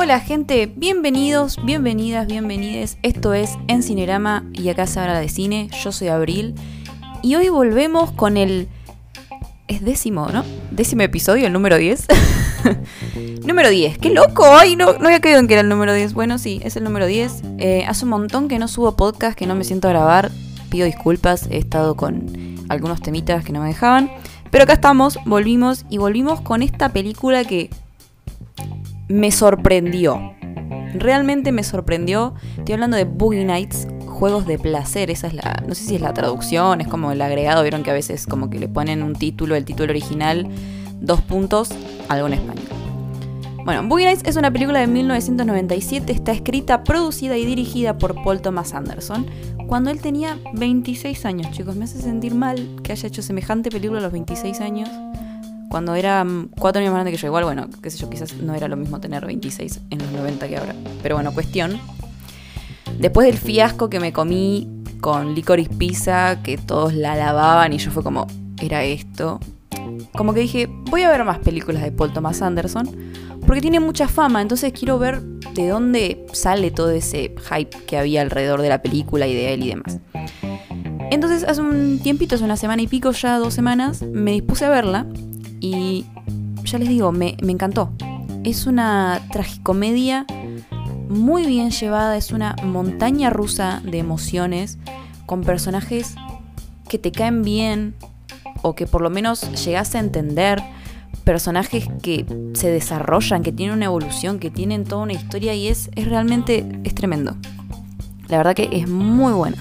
Hola gente, bienvenidos, bienvenidas, bienvenides. Esto es En Cinerama y acá se habla de cine. Yo soy Abril y hoy volvemos con el... Es décimo, ¿no? Décimo episodio, el número 10. número 10, qué loco. Ay, no, no había caído en que era el número 10. Bueno, sí, es el número 10. Eh, hace un montón que no subo podcast, que no me siento a grabar. Pido disculpas, he estado con algunos temitas que no me dejaban. Pero acá estamos, volvimos y volvimos con esta película que me sorprendió. Realmente me sorprendió. Estoy hablando de Boogie Nights, juegos de placer. Esa es la. No sé si es la traducción, es como el agregado. Vieron que a veces como que le ponen un título, el título original, dos puntos, algo en español. Bueno, Boogie Nights es una película de 1997. Está escrita, producida y dirigida por Paul Thomas Anderson. Cuando él tenía 26 años, chicos. Me hace sentir mal que haya hecho semejante película a los 26 años cuando era cuatro años más grande que yo, igual, bueno, qué sé yo, quizás no era lo mismo tener 26 en los 90 que ahora. Pero bueno, cuestión. Después del fiasco que me comí con Licorice Pizza, que todos la alababan y yo fue como, era esto. Como que dije, voy a ver más películas de Paul Thomas Anderson, porque tiene mucha fama, entonces quiero ver de dónde sale todo ese hype que había alrededor de la película y de él y demás. Entonces hace un tiempito, hace una semana y pico ya, dos semanas, me dispuse a verla y ya les digo, me, encantó. Es una tragicomedia muy bien llevada, es una montaña rusa de emociones con personajes que te caen bien o que por lo menos llegas a entender, personajes que se desarrollan, que tienen una evolución, que tienen toda una historia y es, es realmente, es tremendo. La verdad que es muy buena.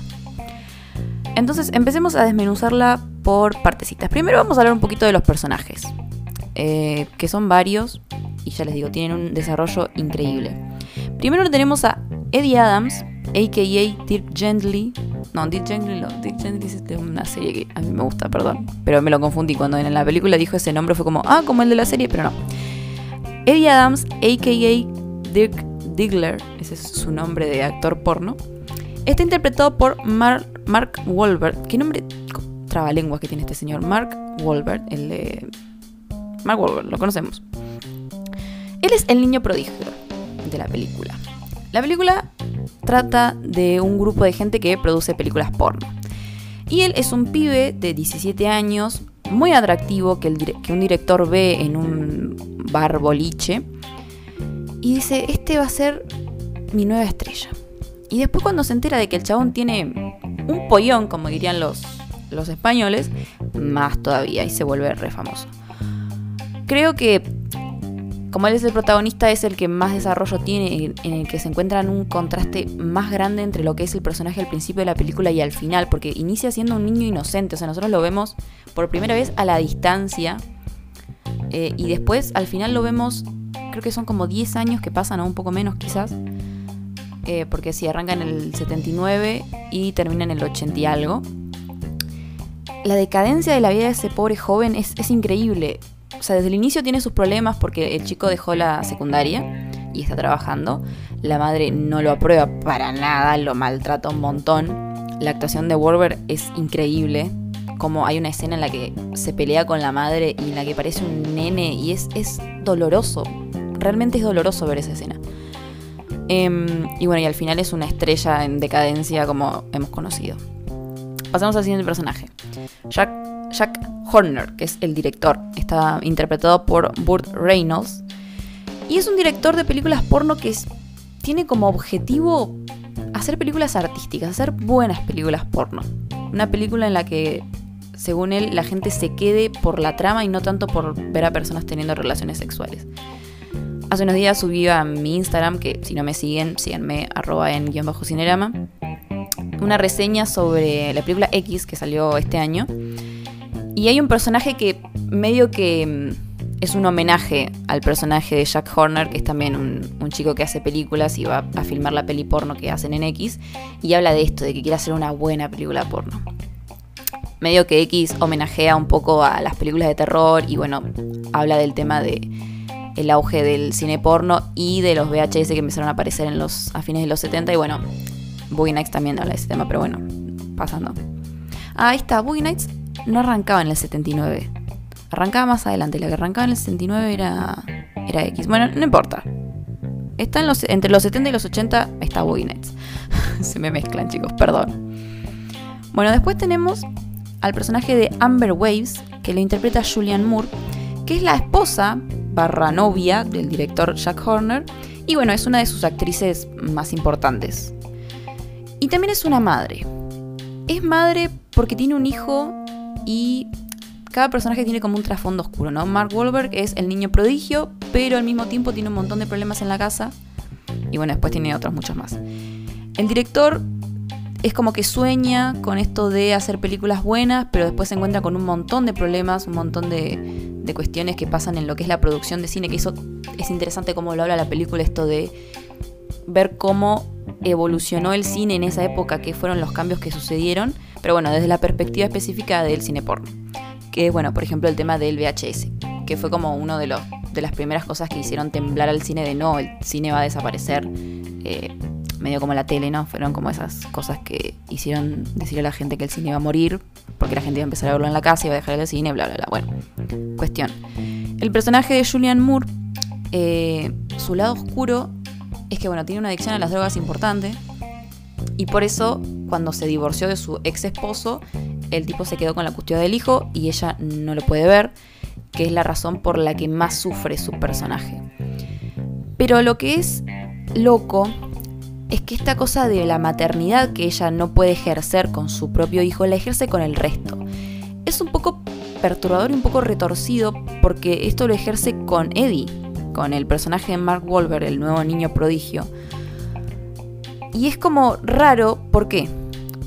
Entonces empecemos a desmenuzarla por partecitas. Primero vamos a hablar un poquito de los personajes, eh, que son varios y ya les digo, tienen un desarrollo increíble. Primero tenemos a Eddie Adams, a.k.a. Dirk Gently. No, Dirk Gently no, Dirk Gently es de una serie que a mí me gusta, perdón. Pero me lo confundí cuando en la película dijo ese nombre, fue como, ah, como el de la serie, pero no. Eddie Adams, a.k.a. Dirk Diggler, ese es su nombre de actor porno, está interpretado por Mark Wahlberg. ¿Qué nombre? trabalenguas que tiene este señor, Mark Wahlberg, el de... Mark Wahlberg, lo conocemos. Él es el niño prodigio de la película. La película trata de un grupo de gente que produce películas porno. Y él es un pibe de 17 años, muy atractivo, que, que un director ve en un bar boliche. Y dice, este va a ser mi nueva estrella. Y después cuando se entera de que el chabón tiene un pollón, como dirían los, los españoles, más todavía y se vuelve re famoso. Creo que como él es el protagonista, es el que más desarrollo tiene, en el que se encuentra en un contraste más grande entre lo que es el personaje al principio de la película y al final, porque inicia siendo un niño inocente, o sea, nosotros lo vemos por primera vez a la distancia, eh, y después al final lo vemos, creo que son como 10 años que pasan, o un poco menos quizás, eh, porque si arranca en el 79 y termina en el 80 y algo, la decadencia de la vida de ese pobre joven es, increíble. O sea, desde el inicio tiene sus problemas porque el chico dejó la secundaria y está trabajando. La madre no lo aprueba para nada, lo maltrata un montón. La actuación de Warber es increíble. Como hay una escena en la que se pelea con la madre y en la que parece un nene y es, es doloroso. Realmente es doloroso ver esa escena. Em, y bueno, y al final es una estrella en decadencia como hemos conocido. Pasamos al siguiente personaje. Jack, Jack Horner, que es el director. Está interpretado por Burt Reynolds. Y es un director de películas porno que tiene como objetivo hacer películas artísticas, hacer buenas películas porno. Una película en la que, según él, la gente se quede por la trama y no tanto por ver a personas teniendo relaciones sexuales. Hace unos días subí a mi Instagram, que si no me siguen, síganme arroba en guion bajo cinerama una reseña sobre la película X que salió este año. Y hay un personaje que medio que mm, es un homenaje al personaje de Jack Horner, que es también un, chico que hace películas y va a filmar la peli porno que hacen en X. Y habla de esto, de que quiere hacer una buena película porno. Medio que X homenajea un poco a las películas de terror y bueno, habla del tema de el auge del cine porno y de los VHS que empezaron a aparecer en los, a fines de los 70 y bueno, Boogie Nights también habla de ese tema, pero bueno, pasando. Ah, ahí está, Boogie Nights no arrancaba en el 79. Arrancaba más adelante, la que arrancaba en el 69 era, era X. Bueno, no importa. Está en los, entre los 70 y los 80 está Boogie Nights. Se me mezclan, chicos, perdón. Bueno, después tenemos al personaje de Amber Waves, que lo interpreta Julian Moore, que es la esposa barra novia del director Jack Horner, y bueno, es una de sus actrices más importantes. Y también es una madre. Es madre porque tiene un hijo y cada personaje tiene como un trasfondo oscuro, ¿no? Mark Wahlberg es el niño prodigio, pero al mismo tiempo tiene un montón de problemas en la casa. Y bueno, después tiene otros muchos más. El director es como que sueña con esto de hacer películas buenas, pero después se encuentra con un montón de problemas, un montón de, cuestiones que pasan en lo que es la producción de cine, que eso es interesante como lo habla la película, esto de ver cómo evolucionó el cine en esa época, qué fueron los cambios que sucedieron, pero bueno, desde la perspectiva específica del cine porno. Que es, bueno, por ejemplo, el tema del VHS, que fue como uno de, los, de las primeras cosas que hicieron temblar al cine de no, el cine va a desaparecer. Eh, medio como la tele, ¿no? Fueron como esas cosas que hicieron decir a la gente que el cine iba a morir, porque la gente iba a empezar a verlo en la casa, iba a dejar el cine, bla, bla, bla. Bueno, cuestión. El personaje de Julian Moore, eh, su lado oscuro es que, bueno, tiene una adicción a las drogas importante, y por eso, cuando se divorció de su ex esposo, el tipo se quedó con la custodia del hijo y ella no lo puede ver, que es la razón por la que más sufre su personaje. Pero lo que es loco es que esta cosa de la maternidad que ella no puede ejercer con su propio hijo, la ejerce con el resto. Es un poco perturbador y un poco retorcido porque esto lo ejerce con Eddie, con el personaje de Mark Wahlberg, el nuevo niño prodigio. Y es como raro, ¿por qué?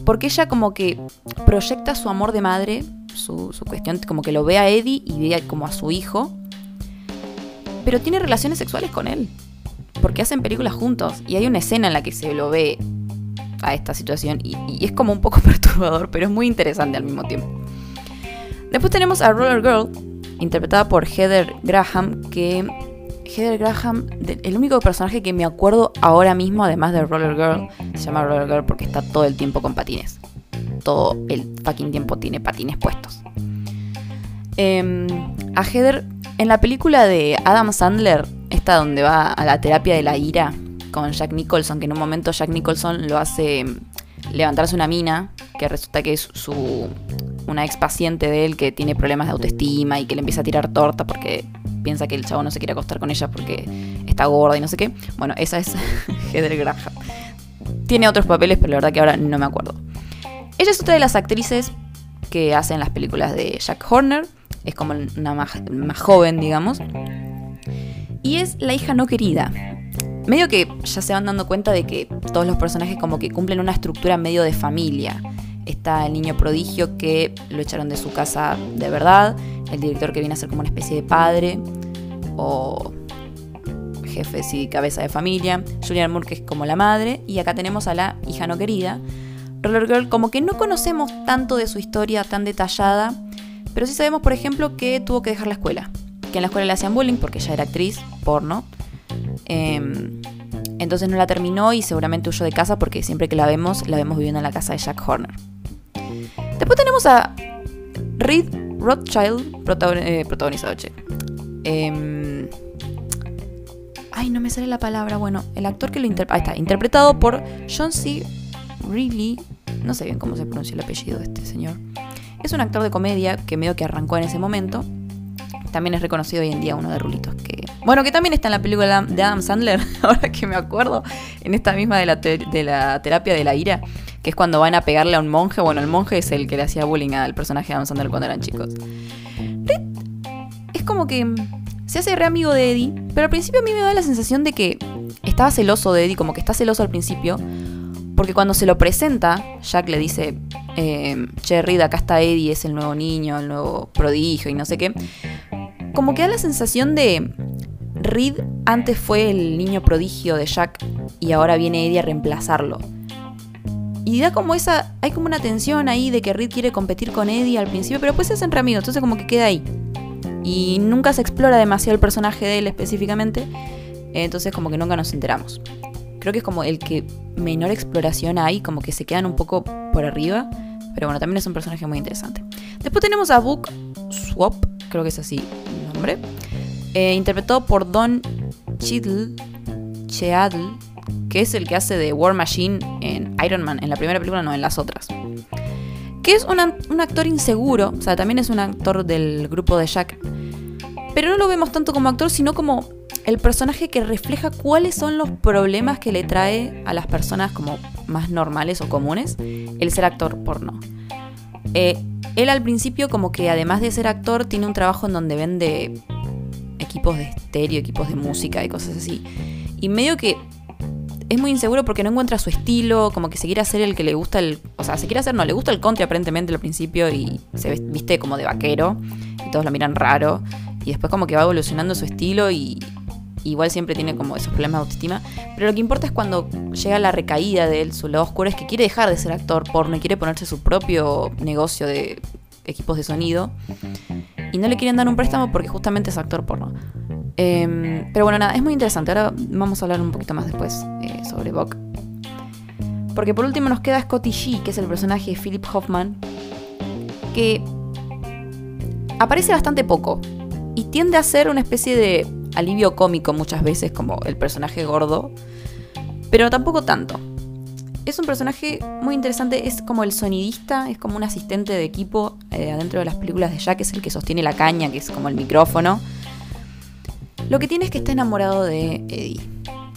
Porque ella como que proyecta su amor de madre, su, cuestión, como que lo ve a Eddie y ve como a su hijo, pero tiene relaciones sexuales con él porque hacen películas juntos y hay una escena en la que se lo ve a esta situación y, es como un poco perturbador, pero es muy interesante al mismo tiempo. Después tenemos a Roller Girl, interpretada por Heather Graham, que Heather Graham, el único personaje que me acuerdo ahora mismo, además de Roller Girl, se llama Roller Girl porque está todo el tiempo con patines. Todo el fucking tiempo tiene patines puestos. Em, a Heather, en la película de Adam Sandler, esta donde va a la terapia de la ira con Jack Nicholson, que en un momento Jack Nicholson lo hace levantarse una mina, que resulta que es su una ex paciente de él que tiene problemas de autoestima y que le empieza a tirar torta porque piensa que el chavo no se quiere acostar con ella porque está gorda y no sé qué. Bueno, esa es Heather Graham. Tiene otros papeles, pero la verdad que ahora no me acuerdo. Ella es otra de las actrices que hacen las películas de Jack Horner. Es como una más, más joven, digamos y es la hija no querida. Medio que ya se van dando cuenta de que todos los personajes como que cumplen una estructura medio de familia. Está el niño prodigio que lo echaron de su casa de verdad, el director que viene a ser como una especie de padre o jefe, sí, cabeza de familia, Julian Moore que es como la madre, y acá tenemos a la hija no querida. Roller Girl como que no conocemos tanto de su historia tan detallada, pero sí sabemos, por ejemplo, que tuvo que dejar la escuela que en la escuela le hacían bullying porque ella era actriz porno. Em, entonces no la terminó y seguramente huyó de casa porque siempre que la vemos, la vemos viviendo en la casa de Jack Horner. Después tenemos a Reed Rothschild, eh, protagonizado, che. Em, ay, no me sale la palabra. Bueno, el actor que lo interpreta. Ahí está, interpretado por John C. Reilly. No sé bien cómo se pronuncia el apellido de este señor. Es un actor de comedia que medio que arrancó en ese momento también es reconocido hoy en día uno de Rulitos. Que, bueno, que también está en la película de Adam Sandler, ahora que me acuerdo, en esta misma de la, de la terapia de la ira, que es cuando van a pegarle a un monje. Bueno, el monje es el que le hacía bullying al personaje de Adam Sandler cuando eran chicos. es como que se hace re amigo de Eddie, pero al principio a mí me da la sensación de que estaba celoso de Eddie, como que está celoso al principio, porque cuando se lo presenta, Jack le dice, eh, che, acá está Eddie, es el nuevo niño, el nuevo prodigio y no sé qué como que da la sensación de Reed antes fue el niño prodigio de Jack y ahora viene Eddie a reemplazarlo. Y da como esa, hay como una tensión ahí de que Reed quiere competir con Eddie al principio, pero después se hacen amigos, entonces como que queda ahí. Y nunca se explora demasiado el personaje de él específicamente, entonces como que nunca nos enteramos. Creo que es como el que menor exploración hay, como que se quedan un poco por arriba, pero bueno, también es un personaje muy interesante. Después tenemos a Book Swap, creo que es así, eh, interpretado por Don Cheadle. Cheadle, que es el que hace de War Machine en Iron Man, en la primera película, no en las otras. Que es un actor inseguro, o sea, también es un actor del grupo de Jack. Pero no lo vemos tanto como actor, sino como el personaje que refleja cuáles son los problemas que le trae a las personas como más normales o comunes el ser actor porno. Eh, él al principio como que además de ser actor tiene un trabajo en donde vende equipos de estéreo, equipos de música y cosas así. Y medio que es muy inseguro porque no encuentra su estilo, como que se quiere hacer el que le gusta el... O sea, se quiere hacer, no, le gusta el country aparentemente al principio y se viste como de vaquero y todos lo miran raro. Y después como que va evolucionando su estilo y igual siempre tiene como esos problemas de autoestima. Pero lo que importa es cuando llega la recaída de él, su lado oscuro, es que quiere dejar de ser actor porno y quiere ponerse su propio negocio de equipos de sonido. Y no le quieren dar un préstamo porque justamente es actor porno. Em, pero bueno, nada, es muy interesante. Ahora vamos a hablar un poquito más después eh, sobre Buck. Porque por último nos queda Scotty G, que es el personaje de Philip Hoffman, que aparece bastante poco y tiende a ser una especie de alivio cómico muchas veces, como el personaje gordo, pero tampoco tanto. Es un personaje muy interesante, es como el sonidista, es como un asistente de equipo eh, adentro de las películas de Jack, es el que sostiene la caña, que es como el micrófono. Lo que tiene es que está enamorado de Eddie.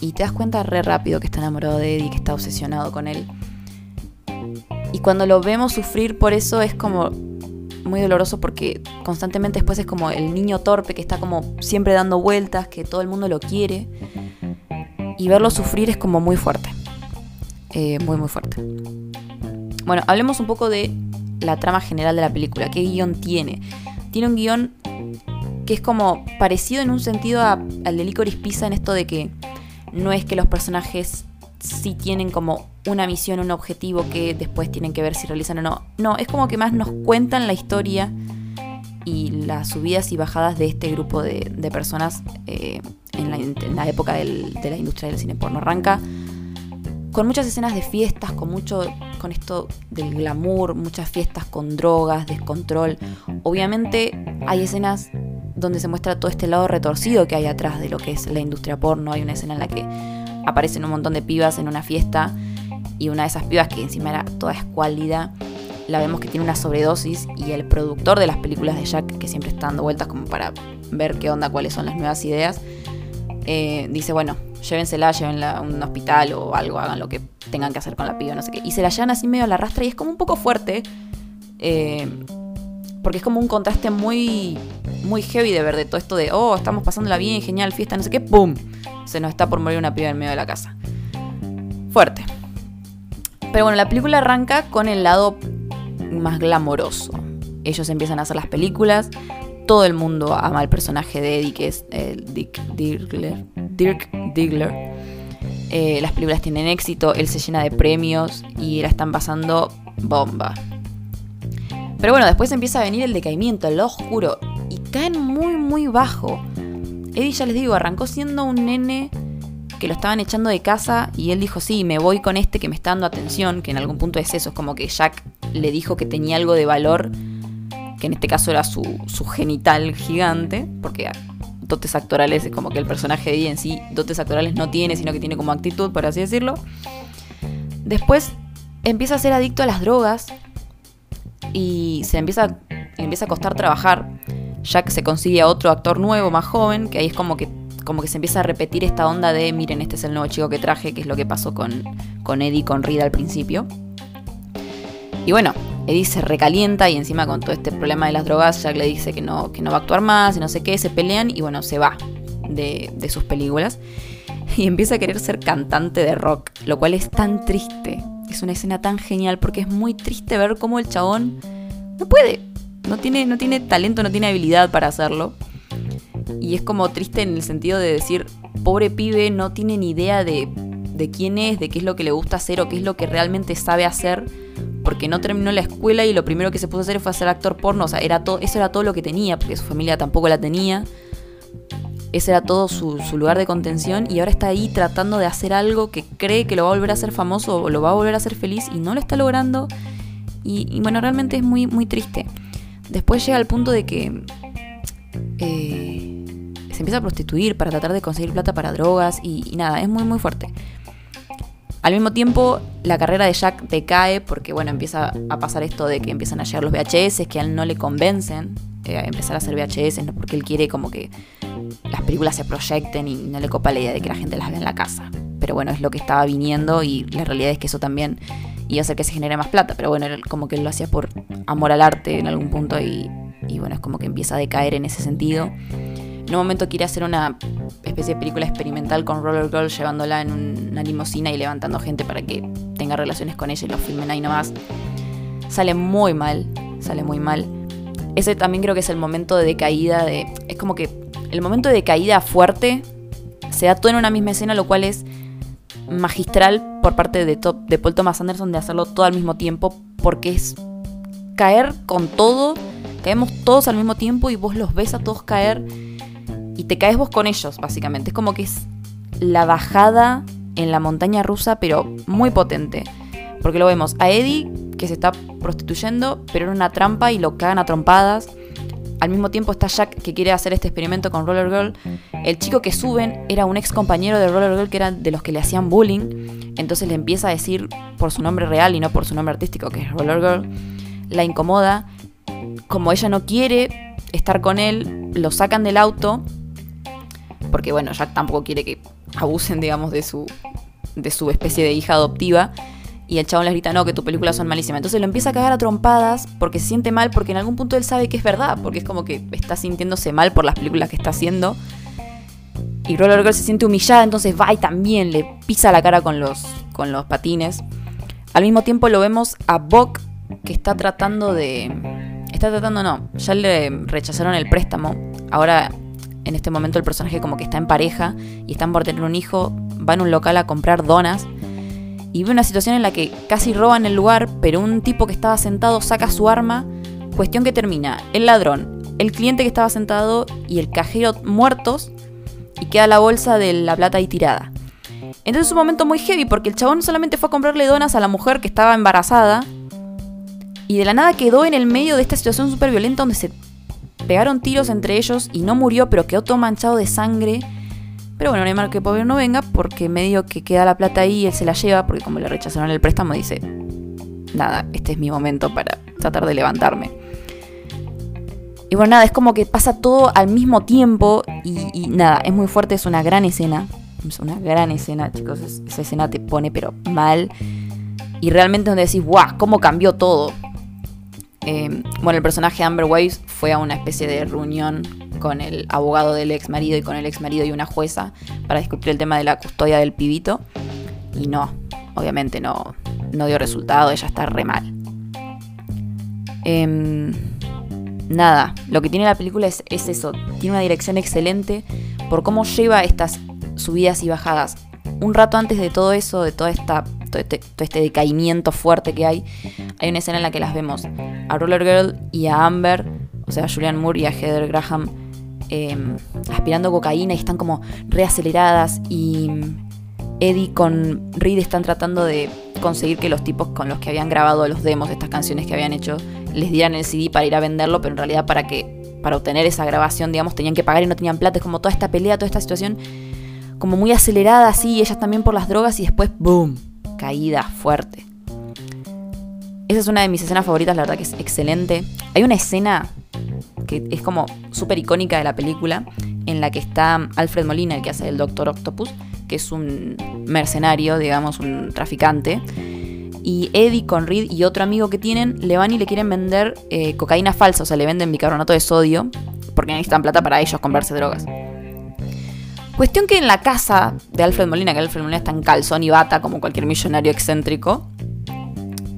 Y te das cuenta re rápido que está enamorado de Eddie, que está obsesionado con él. Y cuando lo vemos sufrir por eso es como muy doloroso porque constantemente después es como el niño torpe que está como siempre dando vueltas, que todo el mundo lo quiere. Y verlo sufrir es como muy fuerte. Eh, muy, muy fuerte. Bueno, hablemos un poco de la trama general de la película. ¿Qué guion tiene? Tiene un guion que es como parecido en un sentido al de Licorice Pizza en esto de que no es que los personajes sí tienen como una misión, un objetivo que después tienen que ver si realizan o no. No, es como que más nos cuentan la historia y las subidas y bajadas de este grupo de, personas eh, en, la, época de la industria del cine porno. Arranca con muchas escenas de fiestas, con mucho con esto del glamour, muchas fiestas con drogas, descontrol. Obviamente hay escenas donde se muestra todo este lado retorcido que hay atrás de lo que es la industria porno. Hay una escena en la que aparecen un montón de pibas en una fiesta y una de esas pibas que encima era toda escuálida, la vemos que tiene una sobredosis y el productor de las películas de Jack, que siempre está dando vueltas como para ver qué onda, cuáles son las nuevas ideas, eh, dice, bueno, llévensela, llévenla a un hospital o algo, hagan lo que tengan que hacer con la piba, no sé qué. Y se la llevan así medio a la rastra y es como un poco fuerte, eh, porque es como un contraste muy, muy heavy de ver de todo esto de, oh, estamos pasándola bien, genial, fiesta, no sé qué, ¡pum! Se nos está por morir una piba en medio de la casa. Fuerte. Pero bueno, la película arranca con el lado más glamoroso. Ellos empiezan a hacer las películas. Todo el mundo ama al personaje de Eddie, que es eh, Dick Diggler. Dirk Diggler. Eh, las películas tienen éxito, él se llena de premios y la están pasando bomba. Pero bueno, después empieza a venir el decaimiento, el oscuro, y caen muy, muy bajo. Eddie, ya les digo, arrancó siendo un nene que lo estaban echando de casa y él dijo, sí, me voy con este que me está dando atención, que en algún punto es eso, es como que Jack le dijo que tenía algo de valor, que en este caso era su, genital gigante, porque dotes actorales es como que el personaje de Eddie en sí dotes actorales no tiene, sino que tiene como actitud, por así decirlo. Después empieza a ser adicto a las drogas y se empieza, empieza a costar trabajar. Jack se consigue a otro actor nuevo, más joven, que ahí es como que, como que se empieza a repetir esta onda de, miren, este es el nuevo chico que traje, que es lo que pasó con, con Eddie con Rida al principio. Y bueno, Eddie se recalienta y encima con todo este problema de las drogas, Jack le dice que no, que no va a actuar más y no sé qué, se pelean y bueno, se va de, de sus películas. Y empieza a querer ser cantante de rock, lo cual es tan triste. Es una escena tan genial porque es muy triste ver cómo el chabón no puede no tiene, no tiene talento, no tiene habilidad para hacerlo. Y es como triste en el sentido de decir, pobre pibe, no tiene ni idea de, de quién es, de qué es lo que le gusta hacer o qué es lo que realmente sabe hacer, porque no terminó la escuela y lo primero que se puso a hacer fue hacer actor porno. O sea, era eso era todo lo que tenía, porque su familia tampoco la tenía. Ese era todo su, lugar de contención y ahora está ahí tratando de hacer algo que cree que lo va a volver a hacer famoso o lo va a volver a hacer feliz y no lo está logrando. Y, y bueno, realmente es muy, muy triste. Después llega al punto de que eh, se empieza a prostituir para tratar de conseguir plata para drogas y, y nada, es muy muy fuerte. Al mismo tiempo, la carrera de Jack decae porque, bueno, empieza a pasar esto de que empiezan a llegar los VHS, que a él no le convencen eh, empezar a hacer VHS, no porque él quiere como que las películas se proyecten y no le copa la idea de que la gente las vea en la casa. Pero bueno, es lo que estaba viniendo y la realidad es que eso también iba a hacer que se genere más plata. Pero bueno, como que él lo hacía por amor al arte en algún punto y, y bueno, es como que empieza a decaer en ese sentido. En un momento quiere hacer una especie de película experimental con Roller Girl llevándola en una limusina y levantando gente para que tenga relaciones con ella y lo filmen ahí nomás. Sale muy mal, sale muy mal. Ese también creo que es el momento de decaída de... Es como que el momento de decaída fuerte se da todo en una misma escena, lo cual es magistral por parte de, de Paul Thomas Anderson de hacerlo todo al mismo tiempo, porque es caer con todo, caemos todos al mismo tiempo y vos los ves a todos caer y te caes vos con ellos, básicamente. Es como que es la bajada en la montaña rusa, pero muy potente. Porque lo vemos a Eddie, que se está prostituyendo, pero en una trampa y lo cagan a trompadas. Al mismo tiempo está Jack, que quiere hacer este experimento con Roller Girl. El chico que suben era un ex compañero de Roller Girl, que era de los que le hacían bullying. Entonces le empieza a decir por su nombre real y no por su nombre artístico, que es Roller Girl. La incomoda. Como ella no quiere estar con él, lo sacan del auto porque bueno, Jack tampoco quiere que abusen, digamos, de su, de su especie de hija adoptiva. Y el chabón les grita, no, que tus películas son malísimas. Entonces lo empieza a cagar a trompadas porque se siente mal, porque en algún punto él sabe que es verdad, porque es como que está sintiéndose mal por las películas que está haciendo. Y Roller Girl se siente humillada, entonces va y también le pisa la cara con los, con los patines. Al mismo tiempo lo vemos a Buck que está tratando de... Está tratando, no, ya le rechazaron el préstamo. Ahora en este momento el personaje como que está en pareja y están por tener un hijo, va en un local a comprar donas y ve una situación en la que casi roban el lugar, pero un tipo que estaba sentado saca su arma, cuestión que termina, el ladrón, el cliente que estaba sentado y el cajero muertos y queda la bolsa de la plata ahí tirada. Entonces es un momento muy heavy porque el chabón solamente fue a comprarle donas a la mujer que estaba embarazada y de la nada quedó en el medio de esta situación súper violenta donde se pegaron tiros entre ellos y no murió, pero quedó todo manchado de sangre. Pero bueno, no hay mal que pobre no venga, porque medio que queda la plata ahí él se la lleva, porque como le rechazaron el préstamo, dice, nada, este es mi momento para tratar de levantarme. Y bueno, nada, es como que pasa todo al mismo tiempo y, nada, es muy fuerte, es una gran escena. Es una gran escena, chicos, esa escena te pone pero mal. Y realmente donde decís, guau, cómo cambió todo. Eh, bueno, el personaje Amber Waves fue a una especie de reunión con el abogado del ex marido y con el ex marido y una jueza para discutir el tema de la custodia del pibito. Y no, obviamente no, no dio resultado, ella está re mal. Em, nada, lo que tiene la película es, es eso, tiene una dirección excelente por cómo lleva estas subidas y bajadas. Un rato antes de todo eso, de toda esta este, todo este, decaimiento fuerte que hay, hay una escena en la que las vemos a Roller Girl y a Amber, o sea, a Julian Moore y a Heather Graham, em, aspirando cocaína y están como reaceleradas y Eddie con Reed están tratando de conseguir que los tipos con los que habían grabado los demos de estas canciones que habían hecho les dieran el CD para ir a venderlo, pero en realidad para que para obtener esa grabación, digamos, tenían que pagar y no tenían plata. Es como toda esta pelea, toda esta situación como muy acelerada así, ellas también por las drogas y después ¡boom! caída fuerte. Esa es una de mis escenas favoritas, la verdad que es excelente. Hay una escena que es como súper icónica de la película, en la que está Alfred Molina, el que hace el Doctor Octopus, que es un mercenario, digamos, un traficante. Y Eddie con Reed y otro amigo que tienen le van y le quieren vender eh, cocaína falsa, o sea, le venden bicarbonato de sodio, porque necesitan plata para ellos comprarse drogas. Cuestión que en la casa de Alfred Molina, que Alfred Molina está en calzón y bata como cualquier millonario excéntrico,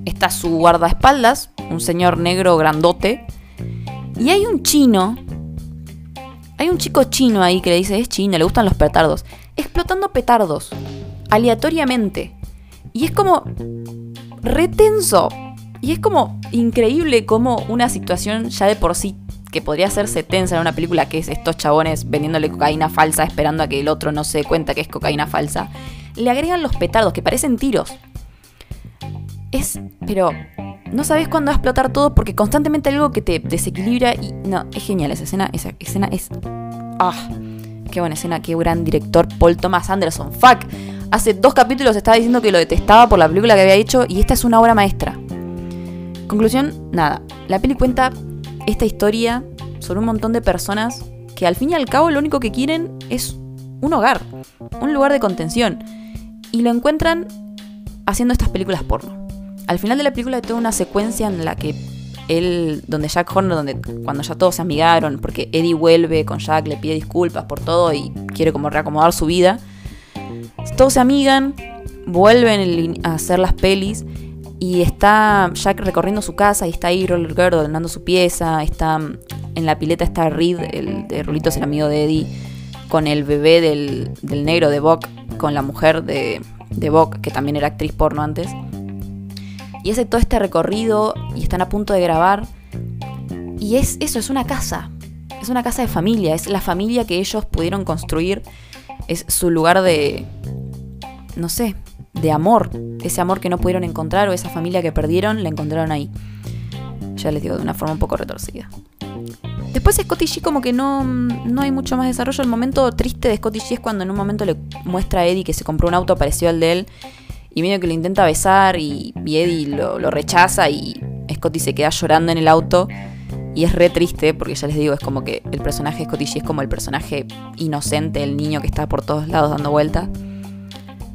está su guardaespaldas, un señor negro grandote, y hay un chino, hay un chico chino ahí que le dice, es chino, le gustan los petardos, explotando petardos, aleatoriamente. Y es como retenso. Y es como increíble como una situación ya de por sí que podría hacerse tensa en una película que es estos chabones vendiéndole cocaína falsa esperando a que el otro no se dé cuenta que es cocaína falsa, le agregan los petardos que parecen tiros. Es, pero no sabes cuándo va a explotar todo porque constantemente algo que te desequilibra y no, es genial esa escena, esa escena es ah, qué buena escena, qué gran director Paul Thomas Anderson. Fuck. Hace dos capítulos estaba diciendo que lo detestaba por la película que había hecho y esta es una obra maestra. Conclusión, nada. La peli cuenta esta historia sobre un montón de personas que al fin y al cabo lo único que quieren es un hogar, un lugar de contención. Y lo encuentran haciendo estas películas porno. Al final de la película hay toda una secuencia en la que él, donde Jack Horner, donde cuando ya todos se amigaron, porque Eddie vuelve con Jack, le pide disculpas por todo y quiere como reacomodar su vida. Todos se amigan, vuelven a hacer las pelis y está Jack recorriendo su casa y está ahí Roller Girl ordenando su pieza, está en la pileta está Reed, el de Rulitos, el amigo de Eddie, con el bebé del, del negro de Buck, con la mujer de, de Buck, que también era actriz porno antes. Y hace todo este recorrido y están a punto de grabar. Y es eso, es una casa. Es una casa de familia, es la familia que ellos pudieron construir. Es su lugar de, no sé, de amor. Ese amor que no pudieron encontrar o esa familia que perdieron, la encontraron ahí. Ya les digo, de una forma un poco retorcida. Después Scotty G como que no, no hay mucho más desarrollo. El momento triste de Scotty G es cuando en un momento le muestra a Eddie que se compró un auto parecido al de él y medio que lo intenta besar y, Eddie lo, rechaza y Scotty se queda llorando en el auto. Y es re triste porque ya les digo, es como que el personaje Scotty G es como el personaje inocente, el niño que está por todos lados dando vueltas.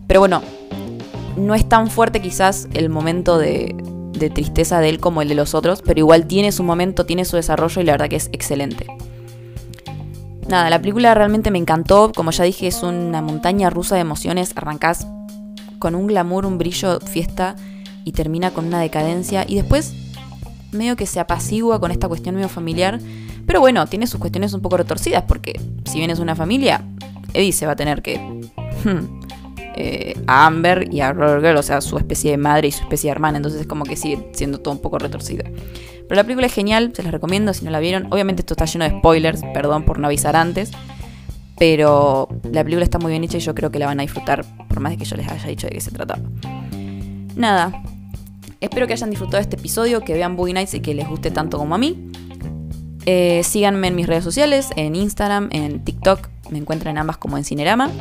Pero bueno, no es tan fuerte quizás el momento de, de tristeza de él como el de los otros, pero igual tiene su momento, tiene su desarrollo y la verdad que es excelente. Nada, la película realmente me encantó, como ya dije, es una montaña rusa de emociones, arrancás con un glamour, un brillo, fiesta y termina con una decadencia y después medio que se apacigua con esta cuestión medio familiar. Pero bueno, tiene sus cuestiones un poco retorcidas porque si bien es una familia, Eddie se va a tener que... Hmm, eh, a Amber y a Roller Girl, o sea, su especie de madre y su especie de hermana, entonces es como que sigue siendo todo un poco retorcida. Pero la película es genial, se las recomiendo si no la vieron. Obviamente esto está lleno de spoilers, perdón por no avisar antes. Pero la película está muy bien hecha y yo creo que la van a disfrutar, por más de que yo les haya dicho de qué se trataba. Nada, espero que hayan disfrutado este episodio, que vean Boogie Nights y que les guste tanto como a mí. Eh, síganme en mis redes sociales, en Instagram, en TikTok, me encuentran ambas como en Cinerama.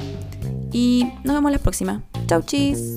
Y nos vemos la próxima. Chau, chis.